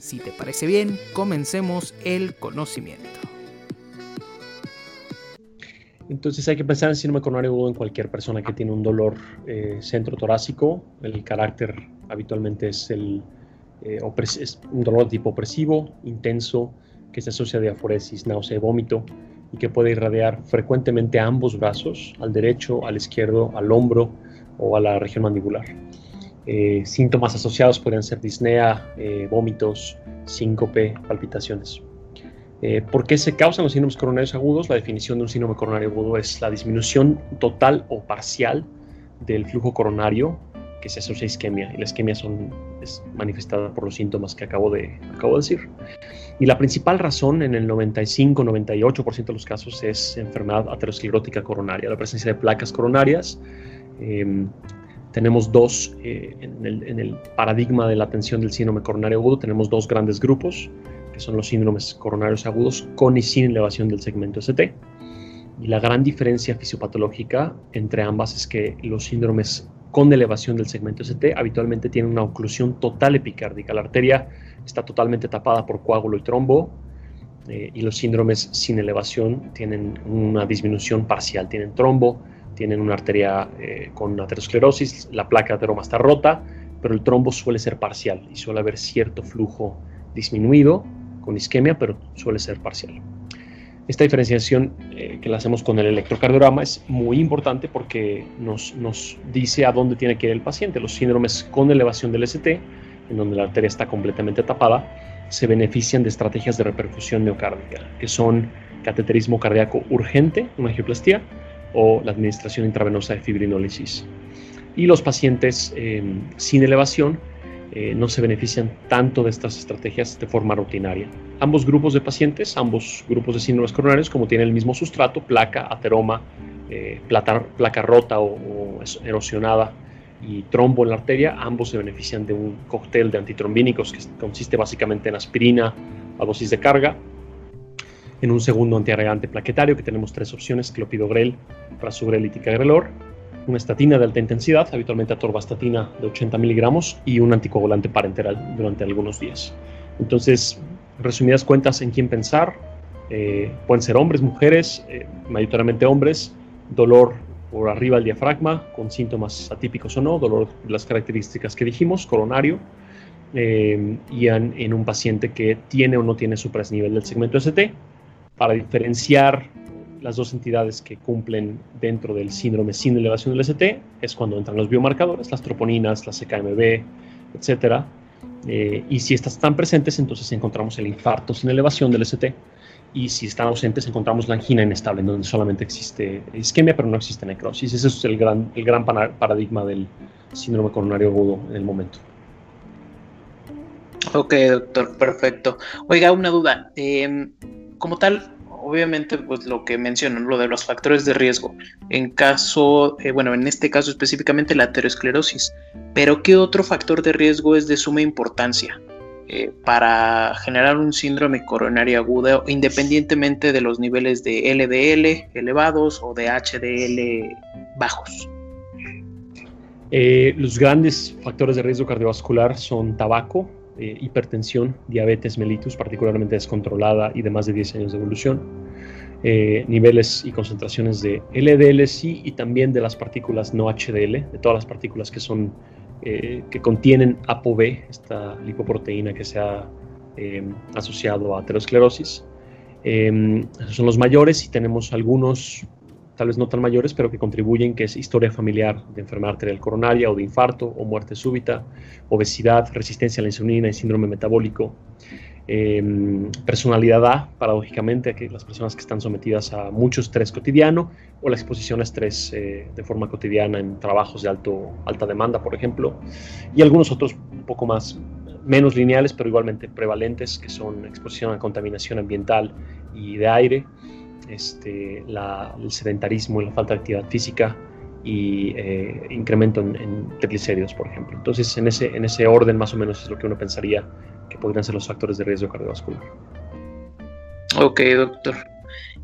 Si te parece bien, comencemos el conocimiento. Entonces hay que pensar en síndrome coronario agudo en cualquier persona que tiene un dolor eh, centro torácico. El carácter habitualmente es, el, eh, un dolor de tipo opresivo, intenso, que se asocia a diaforesis, náusea y vómito y que puede irradiar frecuentemente a ambos brazos, al derecho, al izquierdo, al hombro o a la región mandibular. Eh, síntomas asociados pueden ser disnea, eh, vómitos, síncope, palpitaciones. Eh, ¿Por qué se causan los síndromes coronarios agudos? La definición de un síndrome coronario agudo es la disminución total o parcial del flujo coronario que se asocia a isquemia. Y la isquemia es manifestada por los síntomas que acabo de, acabo de decir. Y la principal razón en el 95-98% de los casos es enfermedad aterosclerótica coronaria, la presencia de placas coronarias, em, tenemos dos, eh, en, el, paradigma de la atención del síndrome coronario agudo, tenemos dos grandes grupos, que son los síndromes coronarios agudos con y sin elevación del segmento ST. Y la gran diferencia fisiopatológica entre ambas es que los síndromes con elevación del segmento ST habitualmente tienen una oclusión total epicárdica. La arteria está totalmente tapada por coágulo y trombo, eh, y los síndromes sin elevación tienen una disminución parcial, tienen trombo, tienen una arteria eh, con aterosclerosis, la placa de ateroma está rota, pero el trombo suele ser parcial y suele haber cierto flujo disminuido con isquemia, pero suele ser parcial. Esta diferenciación eh, que la hacemos con el electrocardiograma es muy importante porque nos, nos dice a dónde tiene que ir el paciente. Los síndromes con elevación del ST, en donde la arteria está completamente tapada, se benefician de estrategias de reperfusión miocárdica, que son cateterismo cardíaco urgente, una angioplastía, o la administración intravenosa de fibrinólisis. Y los pacientes eh, sin elevación eh, no se benefician tanto de estas estrategias de forma rutinaria. Ambos grupos de pacientes, ambos grupos de síndromes coronarios, como tienen el mismo sustrato, placa, ateroma, eh, placa rota o, erosionada y trombo en la arteria, ambos se benefician de un cóctel de antitrombínicos que consiste básicamente en aspirina a dosis de carga, en un segundo antiagregante plaquetario, que tenemos tres opciones, clopidogrel, prasugrel y ticagrelor, una estatina de alta intensidad, habitualmente atorvastatina de 80 miligramos, y un anticoagulante parenteral durante algunos días. Entonces, resumidas cuentas, en quién pensar, eh, pueden ser hombres, mujeres, eh, mayoritariamente hombres, dolor por arriba del diafragma, con síntomas atípicos o no, dolor de las características que dijimos, coronario, eh, y en, en, un paciente que tiene o no tiene nivel del segmento ST, para diferenciar las dos entidades que cumplen dentro del síndrome sin elevación del ST es cuando entran los biomarcadores, las troponinas, las CKMB, etc. Eh, y si estas están presentes, entonces encontramos el infarto sin elevación del ST. y si están ausentes encontramos la angina inestable, donde solamente existe isquemia, pero no existe necrosis. Ese es el gran, el gran paradigma del síndrome coronario agudo en el momento. Ok, doctor, perfecto. Oiga, una duda. Em, como tal, obviamente, pues lo que mencionan, lo de los factores de riesgo, en caso, eh, bueno, en este caso específicamente la aterosclerosis, pero ¿qué otro factor de riesgo es de suma importancia? Eh, para generar un síndrome coronario agudo independientemente de los niveles de LDL elevados o de HDL bajos. Eh, los grandes factores de riesgo cardiovascular son tabaco, eh, hipertensión, diabetes mellitus, particularmente descontrolada y de más de 10 años de evolución, niveles y concentraciones de LDL sí y también de las partículas no HDL, de todas las partículas que son eh, que contienen ApoB, esta lipoproteína que se ha eh, asociado a aterosclerosis. Eh, son los mayores y tenemos algunos, tal vez no tan mayores, pero que contribuyen, que es historia familiar de enfermedad arterial coronaria o de infarto o muerte súbita, obesidad, resistencia a la insulina y síndrome metabólico. Em, personalidad A, paradójicamente, que las personas que están sometidas a mucho estrés cotidiano o la exposición a estrés eh, de forma cotidiana en trabajos de alto, alta demanda, por ejemplo, y algunos otros un poco más menos lineales, pero igualmente prevalentes, que son exposición a contaminación ambiental y de aire, este, el sedentarismo y la falta de actividad física y eh, incremento en, en, triglicéridos, por ejemplo. Entonces, en ese, en ese orden más o menos es lo que uno pensaría que podrían ser los factores de riesgo cardiovascular. Ok, doctor.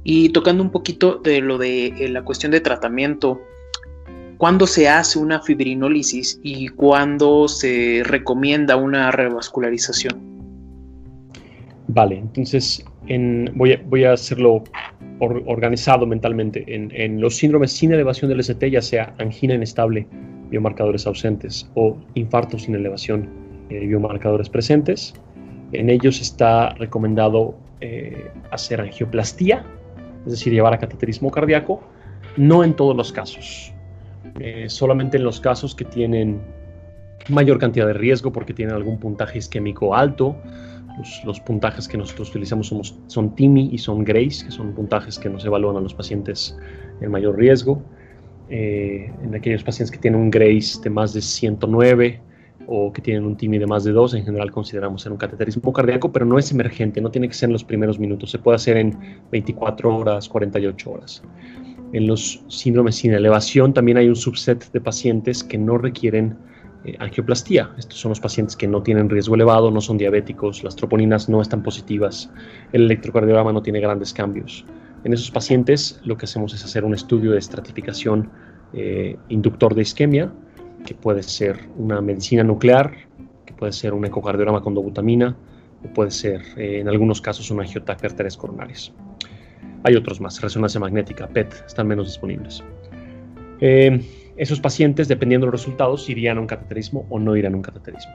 Y tocando un poquito de lo de eh, la cuestión de tratamiento, ¿cuándo se hace una fibrinólisis y cuándo se recomienda una revascularización? Vale, entonces voy, a, voy, a, hacerlo organizado mentalmente. En, los síndromes sin elevación del ST, ya sea angina inestable, biomarcadores ausentes o infarto sin elevación eh, biomarcadores presentes. En ellos está recomendado eh, hacer angioplastía, es decir, llevar a cateterismo cardíaco, no en todos los casos, eh, solamente en los casos que tienen mayor cantidad de riesgo porque tienen algún puntaje isquémico alto. Los, puntajes que nosotros utilizamos son TIMI y son GRACE, que son puntajes que nos evalúan a los pacientes en mayor riesgo. en aquellos pacientes que tienen un GRACE de más de 109, o que tienen un TIMI de más de 2, en general consideramos ser un cateterismo cardíaco, pero no es emergente, no tiene que ser en los primeros minutos, se puede hacer en 24 horas, 48 horas. En los síndromes sin elevación también hay un subset de pacientes que no requieren eh, angioplastía. Estos son los pacientes que no tienen riesgo elevado, no son diabéticos, las troponinas no están positivas, el electrocardiograma no tiene grandes cambios. En esos pacientes lo que hacemos es hacer un estudio de estratificación eh, inductor de isquemia, que puede ser una medicina nuclear, que puede ser un ecocardiograma con dobutamina, o puede ser eh, en algunos casos un angiotac arterias coronarias. Hay otros más, resonancia magnética, PET, están menos disponibles. Eh, esos pacientes, dependiendo de los resultados, irían a un cateterismo o no irían a un cateterismo.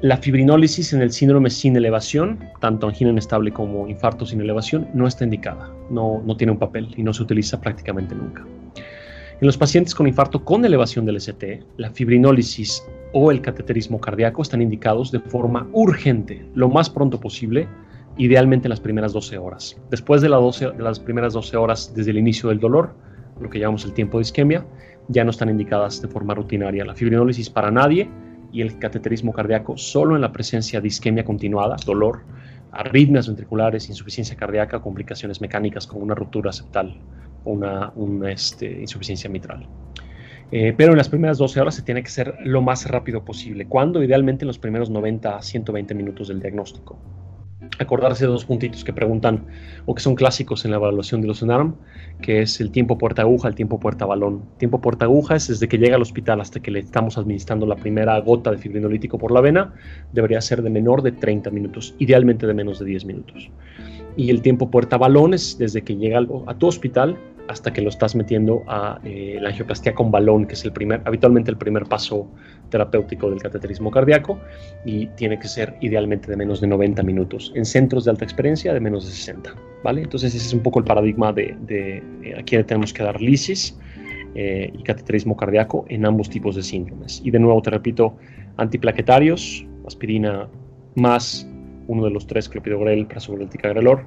La fibrinólisis en el síndrome sin elevación, tanto angina inestable como infarto sin elevación, no está indicada, no, no tiene un papel y no se utiliza prácticamente nunca. En los pacientes con infarto con elevación del ST, la fibrinólisis o el cateterismo cardíaco están indicados de forma urgente, lo más pronto posible, idealmente en las primeras 12 horas. Después de, de las primeras 12 horas desde el inicio del dolor, lo que llamamos el tiempo de isquemia, ya no están indicadas de forma rutinaria. La fibrinólisis para nadie y el cateterismo cardíaco solo en la presencia de isquemia continuada, dolor, arritmias ventriculares, insuficiencia cardíaca, complicaciones mecánicas como una ruptura septal una, este, insuficiencia mitral. Eh, pero en las primeras 12 horas se tiene que ser lo más rápido posible. cuando Idealmente en los primeros 90 a 120 minutos del diagnóstico. Acordarse de dos puntitos que preguntan o que son clásicos en la evaluación de los UNARM, que es el tiempo puerta aguja, el tiempo puerta balón. Tiempo puerta aguja es desde que llega al hospital hasta que le estamos administrando la primera gota de fibrinolítico por la vena, debería ser de menor de 30 minutos, idealmente de menos de 10 minutos. Y el tiempo puerta balón es desde que llega a tu hospital hasta que lo estás metiendo a eh, la angioplastía con balón, que es el primer, habitualmente el primer paso terapéutico del cateterismo cardíaco y tiene que ser idealmente de menos de 90 minutos. En centros de alta experiencia de menos de 60, ¿vale? Entonces ese es un poco el paradigma de, de, eh, tenemos que dar lisis eh, y cateterismo cardíaco en ambos tipos de síndromes. Y de nuevo te repito, antiplaquetarios, aspirina más uno de los tres, clopidogrel, prasugrel, ticagrelor,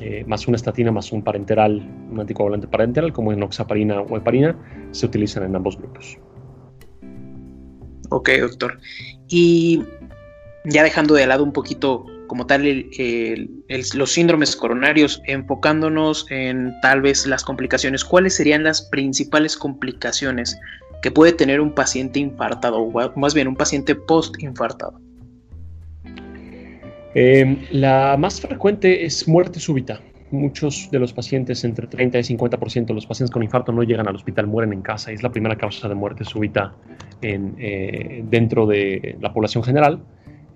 eh, más una estatina más un parenteral, un anticoagulante parenteral como enoxaparina o heparina, se utilizan en ambos grupos. Ok, doctor. Y ya dejando de lado un poquito como tal los síndromes coronarios, enfocándonos en tal vez las complicaciones, ¿cuáles serían las principales complicaciones que puede tener un paciente infartado o más bien un paciente post-infartado? Em, la más frecuente es muerte súbita. Muchos de los pacientes, entre 30 y 50% de los pacientes con infarto no llegan al hospital, mueren en casa es la primera causa de muerte súbita en, eh, dentro de la población general.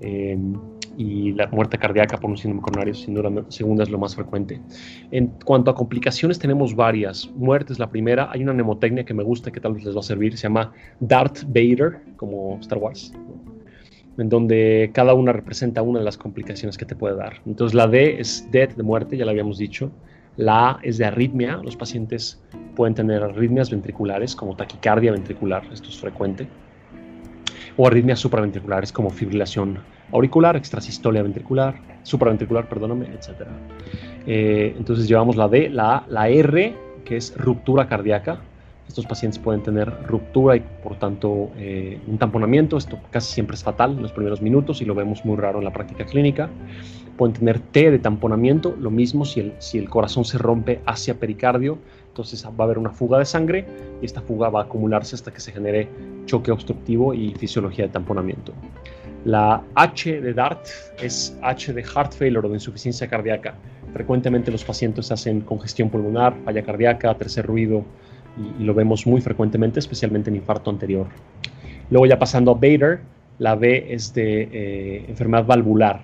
Em, y la muerte cardíaca por un síndrome coronario, sin duda, segunda es lo más frecuente. En cuanto a complicaciones, tenemos varias. Muerte es la primera. Hay una mnemotecnia que me gusta, que tal vez les va a servir. Se llama Darth Vader, como Star Wars en donde cada una representa una de las complicaciones que te puede dar. Entonces la D es death, de muerte, ya lo habíamos dicho. La A es de arritmia. Los pacientes pueden tener arritmias ventriculares como taquicardia ventricular, esto es frecuente. O arritmias supraventriculares como fibrilación auricular, extrasistolia ventricular, supraventricular, perdóname, etc. Eh, entonces llevamos la D, la A, la R, que es ruptura cardíaca. Estos pacientes pueden tener ruptura y por tanto eh, un tamponamiento. Esto casi siempre es fatal en los primeros minutos y lo vemos muy raro en la práctica clínica. Pueden tener T de tamponamiento, lo mismo si el, si el corazón se rompe hacia pericardio, entonces va a haber una fuga de sangre y esta fuga va a acumularse hasta que se genere choque obstructivo y fisiología de tamponamiento. La H de DART es H de heart failure o de insuficiencia cardíaca. Frecuentemente los pacientes hacen congestión pulmonar, falla cardíaca, tercer ruido, y, lo vemos muy frecuentemente, especialmente en infarto anterior. Luego ya pasando a Bader, la B es de eh, enfermedad valvular.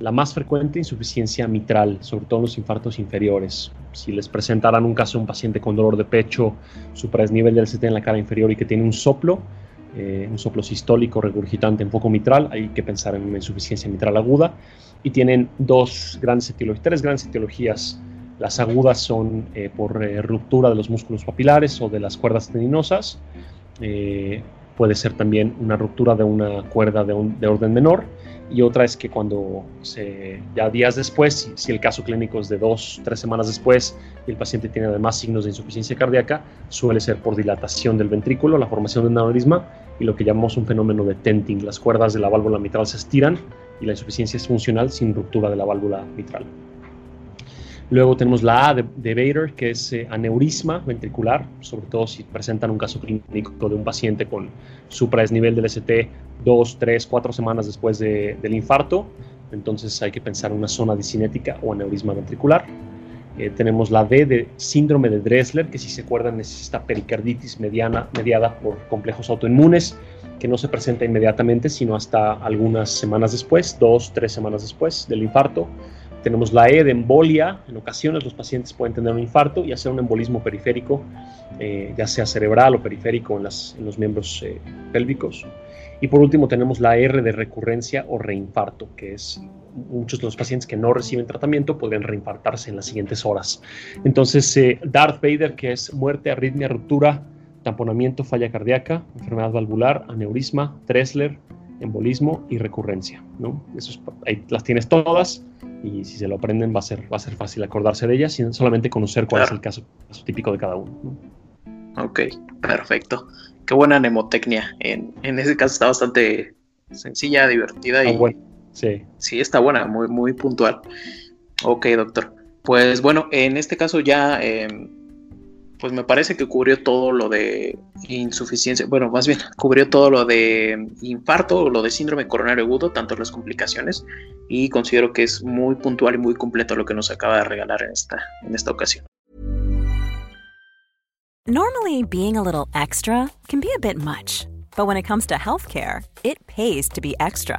La más frecuente, insuficiencia mitral, sobre todo en los infartos inferiores. Si les presentaran un caso un paciente con dolor de pecho, supradesnivel del CT en la cara inferior y que tiene un soplo, eh, un soplo sistólico regurgitante en foco mitral, hay que pensar en una insuficiencia mitral aguda. Y tienen dos grandes etiologías, tres grandes etiologías las agudas son eh, por eh, ruptura de los músculos papilares o de las cuerdas tendinosas. Eh, puede ser también una ruptura de una cuerda de, orden menor. Y otra es que cuando ya días después, si, el caso clínico es de dos, tres semanas después y el paciente tiene además signos de insuficiencia cardíaca, suele ser por dilatación del ventrículo, la formación de un aneurisma y lo que llamamos un fenómeno de tenting. Las cuerdas de la válvula mitral se estiran y la insuficiencia es funcional sin ruptura de la válvula mitral. Luego tenemos la A de, Bader, que es eh, aneurisma ventricular, sobre todo si presentan un caso clínico de un paciente con supradesnivel del ST dos, tres, cuatro semanas después del infarto. Entonces hay que pensar en una zona disinética o aneurisma ventricular. Eh, tenemos la D de síndrome de Dressler, que si se acuerdan es esta pericarditis mediana, mediada por complejos autoinmunes, que no se presenta inmediatamente, sino hasta algunas semanas después, dos, tres semanas después del infarto. Tenemos la E de embolia. En ocasiones los pacientes pueden tener un infarto y hacer un embolismo periférico, eh, ya sea cerebral o periférico en, los miembros eh, pélvicos. Y por último tenemos la R de recurrencia o reinfarto, que es muchos de los pacientes que no reciben tratamiento pueden reinfartarse en las siguientes horas. Entonces, eh, Darth Vader, que es muerte, arritmia, ruptura, tamponamiento, falla cardíaca, enfermedad valvular, aneurisma, Dressler, embolismo y recurrencia. ¿no? ahí las tienes todas y si se lo aprenden va a ser, va a ser fácil acordarse de ellas, sin solamente conocer cuál es el caso, típico de cada uno. Ok, perfecto. Qué buena mnemotecnia. En, en ese caso está bastante sencilla, divertida y bueno. sí. sí, está buena, muy, muy puntual. Ok, doctor. Pues bueno, en este caso ya em, pues me parece que cubrió todo lo de insuficiencia, bueno, más bien cubrió todo lo de infarto o lo de síndrome coronario agudo, tanto las complicaciones, y considero que es muy puntual y muy completo lo que nos acaba de regalar en esta, en esta ocasión. Normally, being a little extra can be a bit much, but when it comes to healthcare, it pays to be extra.